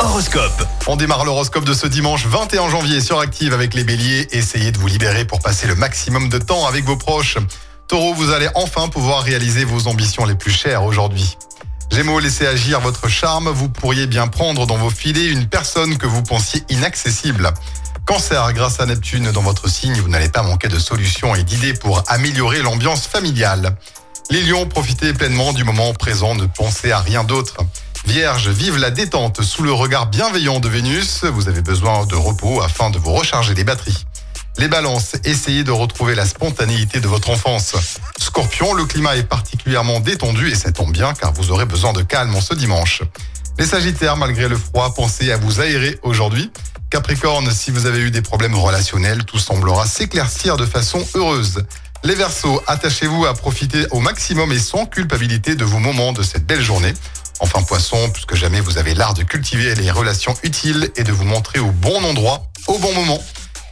Horoscope. On démarre l'horoscope de ce dimanche 21 janvier sur Active avec les béliers. Essayez de vous libérer pour passer le maximum de temps avec vos proches. Taureau, vous allez enfin pouvoir réaliser vos ambitions les plus chères aujourd'hui. Gémeaux, laissez agir votre charme. Vous pourriez bien prendre dans vos filets une personne que vous pensiez inaccessible. Cancer, grâce à Neptune dans votre signe, vous n'allez pas manquer de solutions et d'idées pour améliorer l'ambiance familiale. Les lions, profitez pleinement du moment présent, ne pensez à rien d'autre. Vierge, vive la détente sous le regard bienveillant de Vénus. Vous avez besoin de repos afin de vous recharger les batteries. Les balances, essayez de retrouver la spontanéité de votre enfance. Scorpion, le climat est particulièrement détendu et ça tombe bien car vous aurez besoin de calme en ce dimanche. Les Sagittaires, malgré le froid, pensez à vous aérer aujourd'hui. Capricorne, si vous avez eu des problèmes relationnels, tout semblera s'éclaircir de façon heureuse. Les Verseaux, attachez-vous à profiter au maximum et sans culpabilité de vos moments de cette belle journée. Enfin Poisson, plus que jamais vous avez l'art de cultiver les relations utiles et de vous montrer au bon endroit, au bon moment.